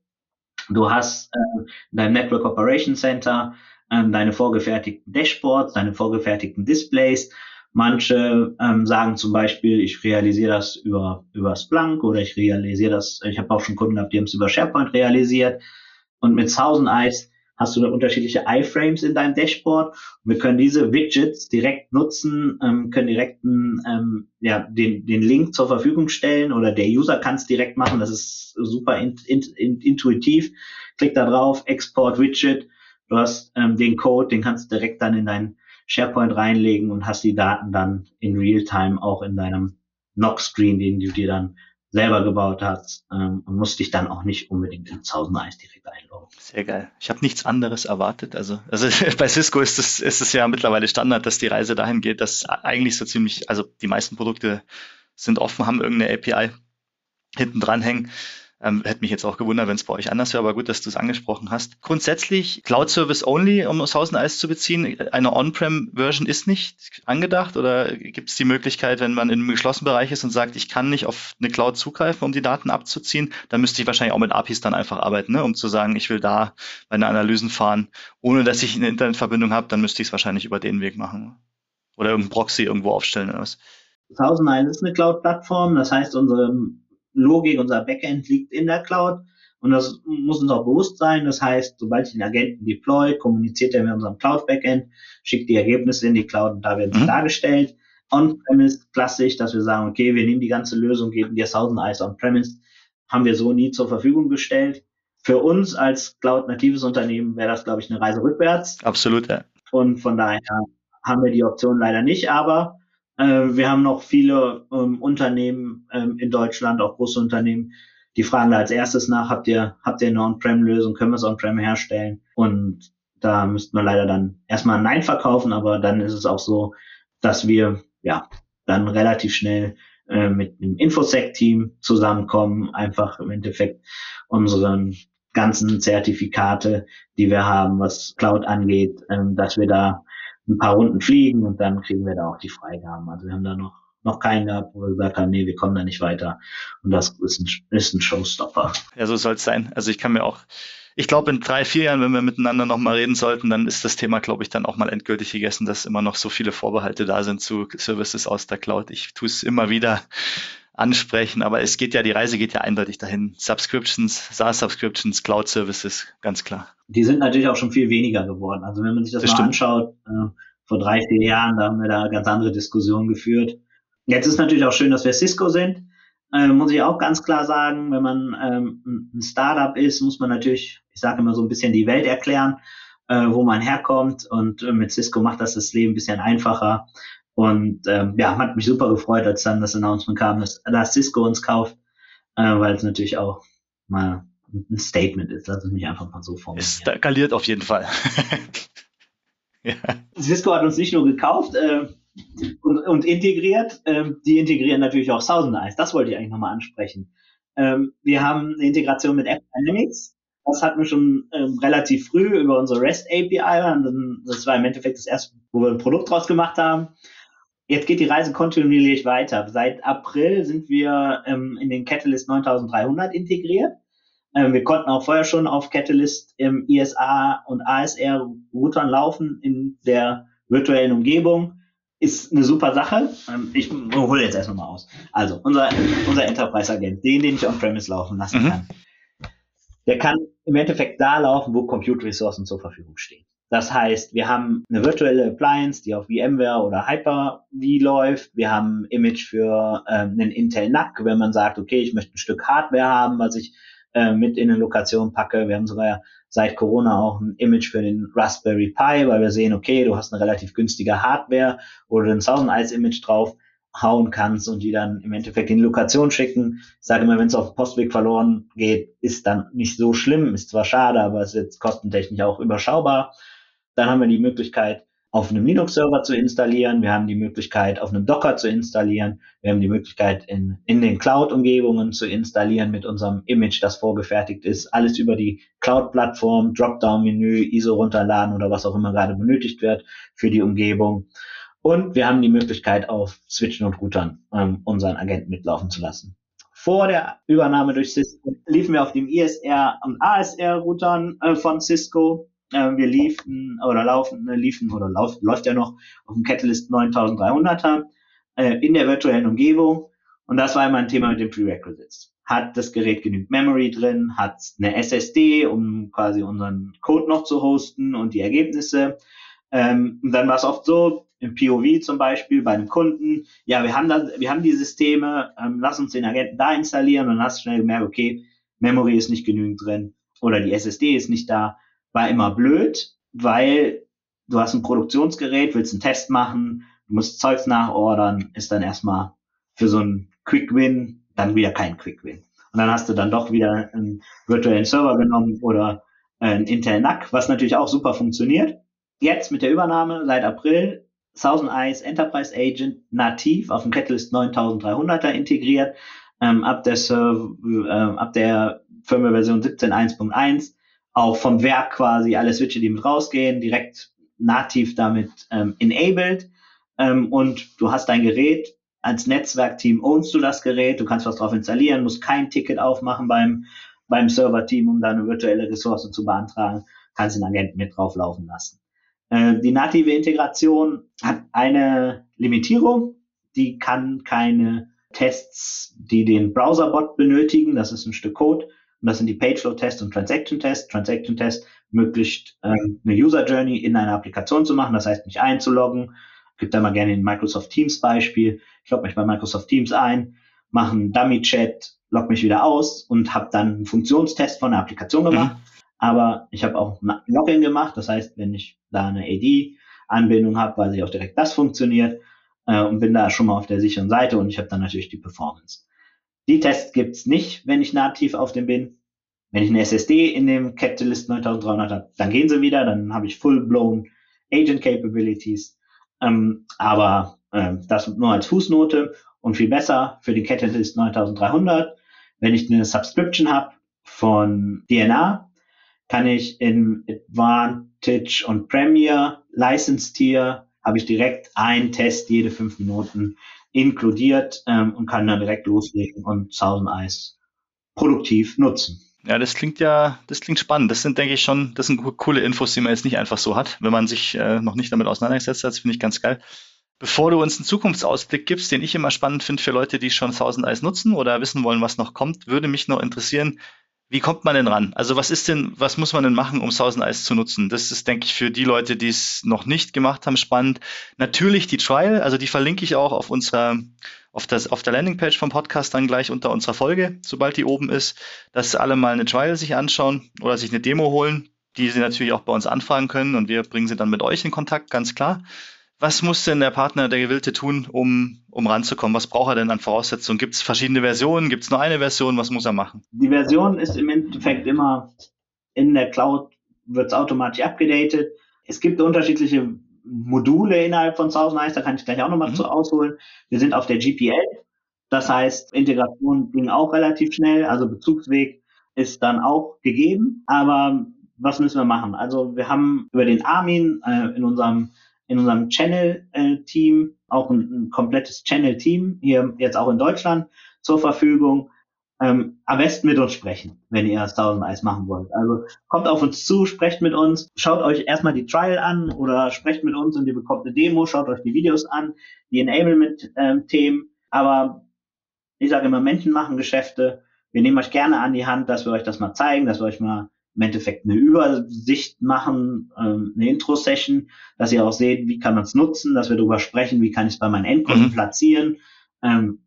du hast äh, dein Network Operation Center, äh, deine vorgefertigten Dashboards, deine vorgefertigten Displays. Manche ähm, sagen zum Beispiel, ich realisiere das über, über Splunk oder ich realisiere das, ich habe auch schon Kunden gehabt, die haben es über SharePoint realisiert. Und mit Thousand Eyes hast du unterschiedliche iFrames in deinem Dashboard. Und wir können diese Widgets direkt nutzen, ähm, können direkt ähm, ja, den, den Link zur Verfügung stellen oder der User kann es direkt machen. Das ist super in, in, in, intuitiv. Klick da drauf, Export Widget. Du hast ähm, den Code, den kannst du direkt dann in dein SharePoint reinlegen und hast die Daten dann in Realtime auch in deinem Knock-Screen, den du dir dann selber gebaut hast ähm, und musst dich dann auch nicht unbedingt in 1000 Eis direkt einloggen. Sehr geil. Ich habe nichts anderes erwartet. Also, also bei Cisco ist es, ist es ja mittlerweile Standard, dass die Reise dahin geht, dass eigentlich so ziemlich, also die meisten Produkte sind offen, haben irgendeine API hinten dran hängen. Ähm, hätte mich jetzt auch gewundert, wenn es bei euch anders wäre, aber gut, dass du es angesprochen hast. Grundsätzlich Cloud Service Only, um aus Hausen Eis zu beziehen. Eine On-Prem-Version ist nicht angedacht oder gibt es die Möglichkeit, wenn man in einem geschlossenen Bereich ist und sagt, ich kann nicht auf eine Cloud zugreifen, um die Daten abzuziehen, dann müsste ich wahrscheinlich auch mit APIs dann einfach arbeiten, ne? um zu sagen, ich will da meine Analysen fahren, ohne dass ich eine Internetverbindung habe, dann müsste ich es wahrscheinlich über den Weg machen. Oder irgendein Proxy irgendwo aufstellen oder was. Thousand ist eine Cloud-Plattform, das heißt, unsere Logik, unser Backend liegt in der Cloud. Und das muss uns auch bewusst sein. Das heißt, sobald ich den Agenten deploy, kommuniziert er mit unserem Cloud-Backend, schickt die Ergebnisse in die Cloud und da werden sie mhm. dargestellt. On-Premise klassisch, dass wir sagen, okay, wir nehmen die ganze Lösung, geben dir 1000 Eyes On-Premise, haben wir so nie zur Verfügung gestellt. Für uns als Cloud-natives Unternehmen wäre das, glaube ich, eine Reise rückwärts. Absolut, ja. Und von daher haben wir die Option leider nicht, aber äh, wir haben noch viele ähm, Unternehmen ähm, in Deutschland, auch große Unternehmen, die fragen da als erstes nach, habt ihr, habt ihr eine On-Prem-Lösung, können wir es On-Prem herstellen? Und da müssten wir leider dann erstmal ein Nein verkaufen, aber dann ist es auch so, dass wir ja dann relativ schnell äh, mit dem Infosec-Team zusammenkommen, einfach im Endeffekt unseren ganzen Zertifikate, die wir haben, was Cloud angeht, ähm, dass wir da ein paar Runden fliegen und dann kriegen wir da auch die Freigaben. Also wir haben da noch noch keinen gehabt, wo wir gesagt haben, nee, wir kommen da nicht weiter. Und das ist ein, ist ein Showstopper. Ja, so soll es sein. Also ich kann mir auch, ich glaube, in drei, vier Jahren, wenn wir miteinander nochmal reden sollten, dann ist das Thema, glaube ich, dann auch mal endgültig gegessen, dass immer noch so viele Vorbehalte da sind zu Services aus der Cloud. Ich tue es immer wieder ansprechen, aber es geht ja, die Reise geht ja eindeutig dahin. Subscriptions, SaaS-Subscriptions, Cloud-Services, ganz klar. Die sind natürlich auch schon viel weniger geworden. Also wenn man sich das, das mal stimmt. anschaut, äh, vor drei, vier Jahren, da haben wir da ganz andere Diskussionen geführt. Jetzt ist natürlich auch schön, dass wir Cisco sind. Äh, muss ich auch ganz klar sagen, wenn man ähm, ein Startup ist, muss man natürlich, ich sage immer so ein bisschen die Welt erklären, äh, wo man herkommt. Und äh, mit Cisco macht das das Leben ein bisschen einfacher. Und ähm, ja, hat mich super gefreut, als dann das Announcement kam, dass, dass Cisco uns kauft, äh, weil es natürlich auch mal ein Statement ist. Lass es mich einfach mal so formulieren. Es skaliert auf jeden Fall. ja. Cisco hat uns nicht nur gekauft äh, und, und integriert, äh, die integrieren natürlich auch Thousand Eyes. Das wollte ich eigentlich nochmal ansprechen. Ähm, wir haben eine Integration mit App Dynamics. Das hatten wir schon ähm, relativ früh über unsere REST API. Das war im Endeffekt das erste, wo wir ein Produkt draus gemacht haben. Jetzt geht die Reise kontinuierlich weiter. Seit April sind wir ähm, in den Catalyst 9300 integriert. Ähm, wir konnten auch vorher schon auf Catalyst im ISA und ASR Routern laufen in der virtuellen Umgebung. Ist eine super Sache. Ähm, ich hole jetzt erstmal mal aus. Also, unser, unser Enterprise-Agent, den, den ich on-premise laufen lassen mhm. kann, der kann im Endeffekt da laufen, wo Compute-Ressourcen zur Verfügung stehen. Das heißt, wir haben eine virtuelle Appliance, die auf VMware oder Hyper-V läuft. Wir haben ein Image für ähm, einen Intel NUC, wenn man sagt, okay, ich möchte ein Stück Hardware haben, was ich äh, mit in eine Lokation packe. Wir haben sogar seit Corona auch ein Image für den Raspberry Pi, weil wir sehen, okay, du hast eine relativ günstige Hardware, wo du ein Thousand Eyes Image drauf hauen kannst und die dann im Endeffekt in die Lokation schicken. Ich sage immer, wenn es auf Postweg verloren geht, ist dann nicht so schlimm, ist zwar schade, aber es ist jetzt kostentechnisch auch überschaubar. Dann haben wir die Möglichkeit, auf einem Linux-Server zu installieren. Wir haben die Möglichkeit, auf einem Docker zu installieren. Wir haben die Möglichkeit, in, in den Cloud-Umgebungen zu installieren mit unserem Image, das vorgefertigt ist. Alles über die Cloud-Plattform, Dropdown-Menü, ISO runterladen oder was auch immer gerade benötigt wird für die Umgebung. Und wir haben die Möglichkeit, auf Switchen und Routern ähm, unseren Agenten mitlaufen zu lassen. Vor der Übernahme durch Cisco liefen wir auf dem ISR und ASR-Routern äh, von Cisco wir liefen oder laufen, äh, liefen oder lauf, läuft ja noch auf dem Catalyst 9300er äh, in der virtuellen Umgebung. Und das war immer ein Thema mit den Prerequisites. Hat das Gerät genügend Memory drin? Hat eine SSD, um quasi unseren Code noch zu hosten und die Ergebnisse? Ähm, und dann war es oft so, im POV zum Beispiel bei einem Kunden, ja, wir haben das, wir haben die Systeme, ähm, lass uns den Agenten da installieren und dann hast du schnell gemerkt, okay, Memory ist nicht genügend drin oder die SSD ist nicht da war immer blöd, weil du hast ein Produktionsgerät, willst einen Test machen, du musst Zeugs nachordern, ist dann erstmal für so einen Quick Win dann wieder kein Quick Win. Und dann hast du dann doch wieder einen virtuellen Server genommen oder ein Intel NAC, was natürlich auch super funktioniert. Jetzt mit der Übernahme seit April Thousand Eyes Enterprise Agent nativ auf dem Catalyst 9300er integriert. Ähm, ab der, Server, äh, ab der Firmware-Version 17.1.1 auch vom Werk quasi alle Switche, die mit rausgehen, direkt nativ damit ähm, enabled. Ähm, und du hast dein Gerät, als Netzwerkteam ownst du das Gerät, du kannst was drauf installieren, musst kein Ticket aufmachen beim, beim Server-Team, um da eine virtuelle Ressource zu beantragen, kannst den Agenten mit drauflaufen lassen. Äh, die native Integration hat eine Limitierung, die kann keine Tests, die den Browserbot benötigen, das ist ein Stück Code, und das sind die Pageflow-Tests und Transaction-Tests. Transaction-Test ermöglicht ähm, eine User-Journey in einer Applikation zu machen, das heißt mich einzuloggen. Gibt da mal gerne ein Microsoft Teams Beispiel. Ich logge mich bei Microsoft Teams ein, mache einen Dummy-Chat, logge mich wieder aus und habe dann einen Funktionstest von der Applikation mhm. gemacht. Mhm. Aber ich habe auch ein Login gemacht, das heißt, wenn ich da eine AD-Anbindung habe, weiß ich auch direkt, das funktioniert äh, und bin da schon mal auf der sicheren Seite und ich habe dann natürlich die Performance. Die Tests gibt's nicht, wenn ich nativ auf dem bin. Wenn ich eine SSD in dem Catalyst 9300 habe, dann gehen sie wieder, dann habe ich full-blown Agent Capabilities. Ähm, aber äh, das nur als Fußnote und viel besser für die Catalyst 9300. Wenn ich eine Subscription habe von DNA, kann ich in Advantage und Premier License Tier habe ich direkt einen Test jede fünf Minuten inkludiert ähm, und kann dann direkt loslegen und Thousand Eyes produktiv nutzen. Ja, das klingt ja, das klingt spannend. Das sind, denke ich, schon, das sind coole Infos, die man jetzt nicht einfach so hat, wenn man sich äh, noch nicht damit auseinandergesetzt hat. Das finde ich ganz geil. Bevor du uns einen Zukunftsausblick gibst, den ich immer spannend finde für Leute, die schon Thousand Eyes nutzen oder wissen wollen, was noch kommt, würde mich noch interessieren, wie kommt man denn ran? Also was ist denn, was muss man denn machen, um Thousand Eyes zu nutzen? Das ist, denke ich, für die Leute, die es noch nicht gemacht haben, spannend. Natürlich die Trial, also die verlinke ich auch auf unserer, auf, das, auf der Landingpage vom Podcast dann gleich unter unserer Folge, sobald die oben ist, dass alle mal eine Trial sich anschauen oder sich eine Demo holen, die sie natürlich auch bei uns anfragen können und wir bringen sie dann mit euch in Kontakt, ganz klar. Was muss denn der Partner, der Gewillte tun, um, um ranzukommen? Was braucht er denn an Voraussetzungen? Gibt es verschiedene Versionen? Gibt es nur eine Version? Was muss er machen? Die Version ist im Endeffekt immer in der Cloud, wird es automatisch abgedatet. Es gibt unterschiedliche Module innerhalb von Thousand Eyes, da kann ich gleich auch nochmal mhm. zu ausholen. Wir sind auf der GPL, das heißt, Integration ging auch relativ schnell, also Bezugsweg ist dann auch gegeben, aber was müssen wir machen? Also wir haben über den Armin äh, in unserem in unserem Channel-Team äh, auch ein, ein komplettes Channel-Team hier jetzt auch in Deutschland zur Verfügung. Ähm, am besten mit uns sprechen, wenn ihr das 1000 Eis machen wollt. Also kommt auf uns zu, sprecht mit uns, schaut euch erstmal die Trial an oder sprecht mit uns und ihr bekommt eine Demo, schaut euch die Videos an, die Enablement-Themen. Ähm, Aber ich sage immer, Menschen machen Geschäfte. Wir nehmen euch gerne an die Hand, dass wir euch das mal zeigen, dass wir euch mal im Endeffekt eine Übersicht machen, ähm, eine Intro-Session, dass ihr auch seht, wie kann man es nutzen, dass wir darüber sprechen, wie kann ich es bei meinen Endkunden mhm. platzieren. Ähm,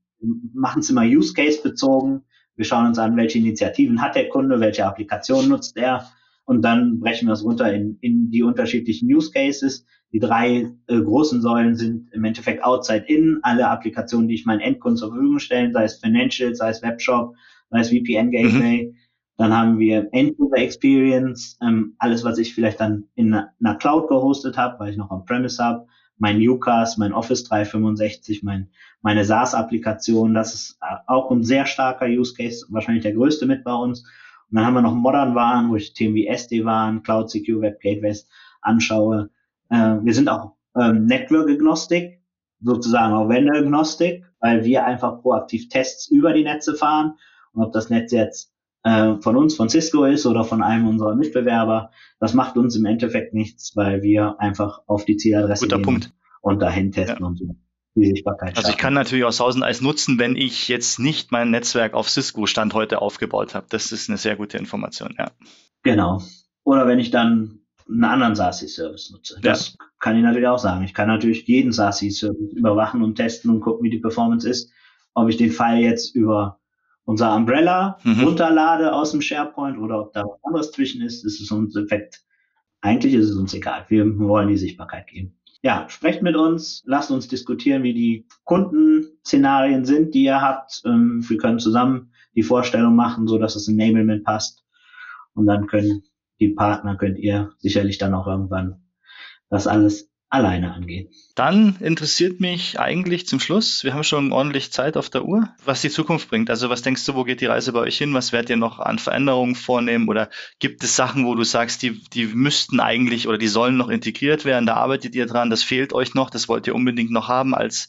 machen es immer Use Case bezogen. Wir schauen uns an, welche Initiativen hat der Kunde, welche Applikation nutzt er und dann brechen wir es runter in, in die unterschiedlichen Use Cases. Die drei äh, großen Säulen sind im Endeffekt Outside-In, alle Applikationen, die ich meinen Endkunden zur Verfügung stellen, sei es Financial, sei es Webshop, sei es VPN Gateway. Mhm. Dann haben wir End-User Experience, ähm, alles, was ich vielleicht dann in einer Cloud gehostet habe, weil ich noch on-premise habe, mein UCAS, mein Office 365, mein, meine SaaS-Applikation, das ist äh, auch ein sehr starker Use Case, wahrscheinlich der größte mit bei uns. Und dann haben wir noch Modern Waren, wo ich Themen wie SD-Waren, Cloud Secure Web Gateways anschaue. Äh, wir sind auch ähm, Network-Agnostik, sozusagen auch Vendor-Agnostik, weil wir einfach proaktiv Tests über die Netze fahren. Und ob das Netz jetzt äh, von uns, von Cisco ist oder von einem unserer Mitbewerber, das macht uns im Endeffekt nichts, weil wir einfach auf die Zieladresse Guter gehen Punkt. und dahin testen ja. und so. Die Sichtbarkeit also ich kann natürlich auch Eyes nutzen, wenn ich jetzt nicht mein Netzwerk auf Cisco Stand heute aufgebaut habe. Das ist eine sehr gute Information, ja. Genau. Oder wenn ich dann einen anderen SASI-Service nutze. Ja. Das kann ich natürlich auch sagen. Ich kann natürlich jeden SASI-Service überwachen und testen und gucken, wie die Performance ist. Ob ich den Fall jetzt über unser Umbrella mhm. runterlade aus dem SharePoint oder ob da was anderes zwischen ist, ist es uns Effekt. Eigentlich ist es uns egal. Wir wollen die Sichtbarkeit geben. Ja, sprecht mit uns, lasst uns diskutieren, wie die Kundenszenarien sind, die ihr habt. Ähm, wir können zusammen die Vorstellung machen, so dass das Enablement passt. Und dann können die Partner, könnt ihr sicherlich dann auch irgendwann das alles alleine angehen. Dann interessiert mich eigentlich zum Schluss, wir haben schon ordentlich Zeit auf der Uhr, was die Zukunft bringt. Also was denkst du, wo geht die Reise bei euch hin? Was werdet ihr noch an Veränderungen vornehmen? Oder gibt es Sachen, wo du sagst, die, die müssten eigentlich oder die sollen noch integriert werden? Da arbeitet ihr dran, das fehlt euch noch, das wollt ihr unbedingt noch haben als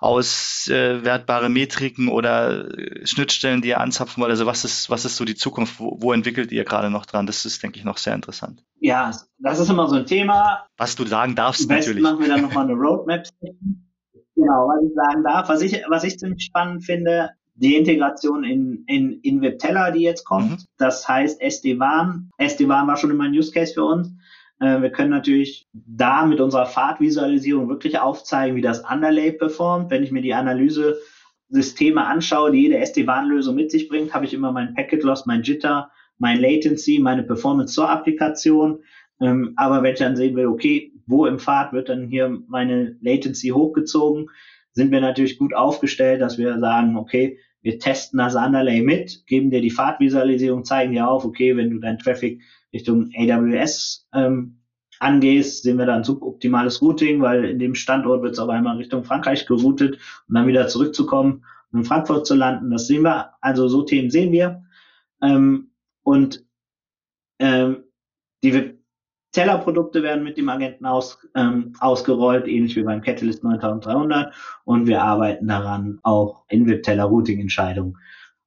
auswertbare Metriken oder Schnittstellen, die ihr anzapfen wollt. Also was ist, was ist so die Zukunft? Wo, wo entwickelt ihr gerade noch dran? Das ist, denke ich, noch sehr interessant. Ja, das ist immer so ein Thema. Was du sagen darfst, natürlich. machen wir dann nochmal eine Roadmap. genau, was ich sagen darf. Was ich, was ich ziemlich spannend finde, die Integration in, in, in Webteller, die jetzt kommt. Mhm. Das heißt SD-WAN. SD-WAN war schon immer ein Use Case für uns. Äh, wir können natürlich da mit unserer Fahrtvisualisierung wirklich aufzeigen, wie das Underlay performt. Wenn ich mir die Analyse-Systeme anschaue, die jede SD-WAN-Lösung mit sich bringt, habe ich immer mein Packet Loss, mein Jitter, mein Latency, meine Performance zur Applikation. Ähm, aber wenn ich dann sehen will, okay, wo im Pfad wird dann hier meine Latency hochgezogen, sind wir natürlich gut aufgestellt, dass wir sagen, okay, wir testen das Underlay mit, geben dir die Fahrtvisualisierung, zeigen dir auf, okay, wenn du dein Traffic Richtung AWS ähm, angehst, sehen wir dann suboptimales Routing, weil in dem Standort wird es auf einmal Richtung Frankreich geroutet und dann wieder zurückzukommen und in Frankfurt zu landen. Das sehen wir, also so Themen sehen wir. Ähm, und ähm, die Tellerprodukte werden mit dem Agenten aus, ähm, ausgerollt, ähnlich wie beim Catalyst 9300. Und wir arbeiten daran, auch In-Web-Teller-Routing-Entscheidungen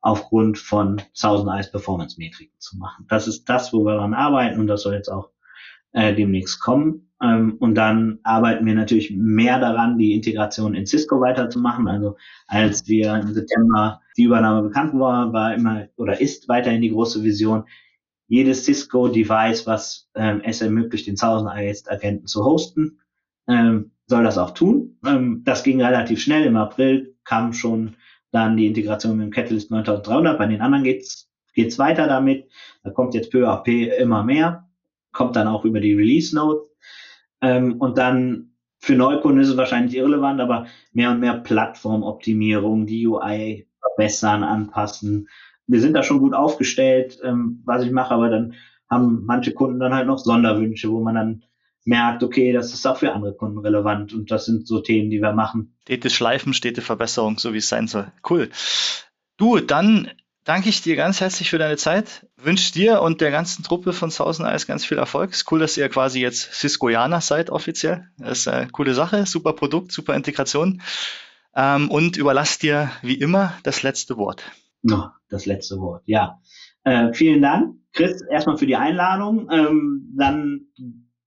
aufgrund von 1000 Eyes Performance Metriken zu machen. Das ist das, wo wir daran arbeiten und das soll jetzt auch äh, demnächst kommen. Ähm, und dann arbeiten wir natürlich mehr daran, die Integration in Cisco weiterzumachen. Also als wir im September die Übernahme bekannt war, war immer oder ist weiterhin die große Vision, jedes Cisco-Device, was ähm, es ermöglicht, den 1000 IS-Agenten zu hosten, ähm, soll das auch tun. Ähm, das ging relativ schnell. Im April kam schon dann die Integration mit dem Catalyst 9300. Bei den anderen geht's geht's weiter damit. Da kommt jetzt peu immer mehr kommt dann auch über die Release Notes. Ähm, und dann für Neukunden ist es wahrscheinlich irrelevant, aber mehr und mehr Plattformoptimierung, die UI verbessern, anpassen. Wir sind da schon gut aufgestellt, ähm, was ich mache, aber dann haben manche Kunden dann halt noch Sonderwünsche, wo man dann merkt, okay, das ist auch für andere Kunden relevant und das sind so Themen, die wir machen. Stete Schleifen, stete Verbesserung, so wie es sein soll. Cool. Du, dann danke ich dir ganz herzlich für deine Zeit. Wünsche dir und der ganzen Truppe von Thousand Eyes ganz viel Erfolg. Ist cool, dass ihr quasi jetzt Ciscoianer seid offiziell. Das ist eine coole Sache, super Produkt, super Integration. Ähm, und überlass dir wie immer das letzte Wort. Das letzte Wort, ja. Äh, vielen Dank, Chris, erstmal für die Einladung. Ähm, dann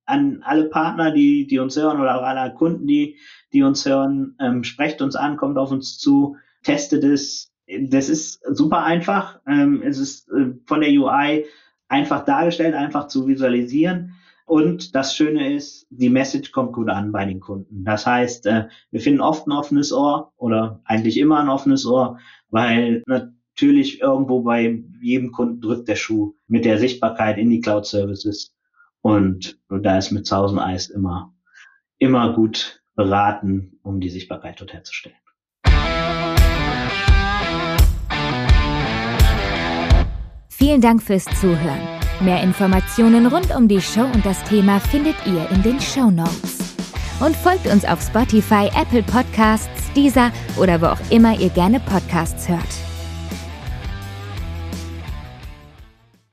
an alle Partner, die, die uns hören oder auch alle Kunden, die, die uns hören, ähm, sprecht uns an, kommt auf uns zu, testet es. Das ist super einfach. Ähm, es ist äh, von der UI einfach dargestellt, einfach zu visualisieren. Und das Schöne ist, die Message kommt gut an bei den Kunden. Das heißt, äh, wir finden oft ein offenes Ohr oder eigentlich immer ein offenes Ohr, weil natürlich irgendwo bei jedem Kunden drückt der Schuh mit der Sichtbarkeit in die Cloud Services. Und da ist mit Thousand Eyes immer, immer gut beraten, um die Sichtbarkeit dort herzustellen. Vielen Dank fürs Zuhören. Mehr Informationen rund um die Show und das Thema findet ihr in den Show Notes. Und folgt uns auf Spotify, Apple Podcasts, Deezer oder wo auch immer ihr gerne Podcasts hört.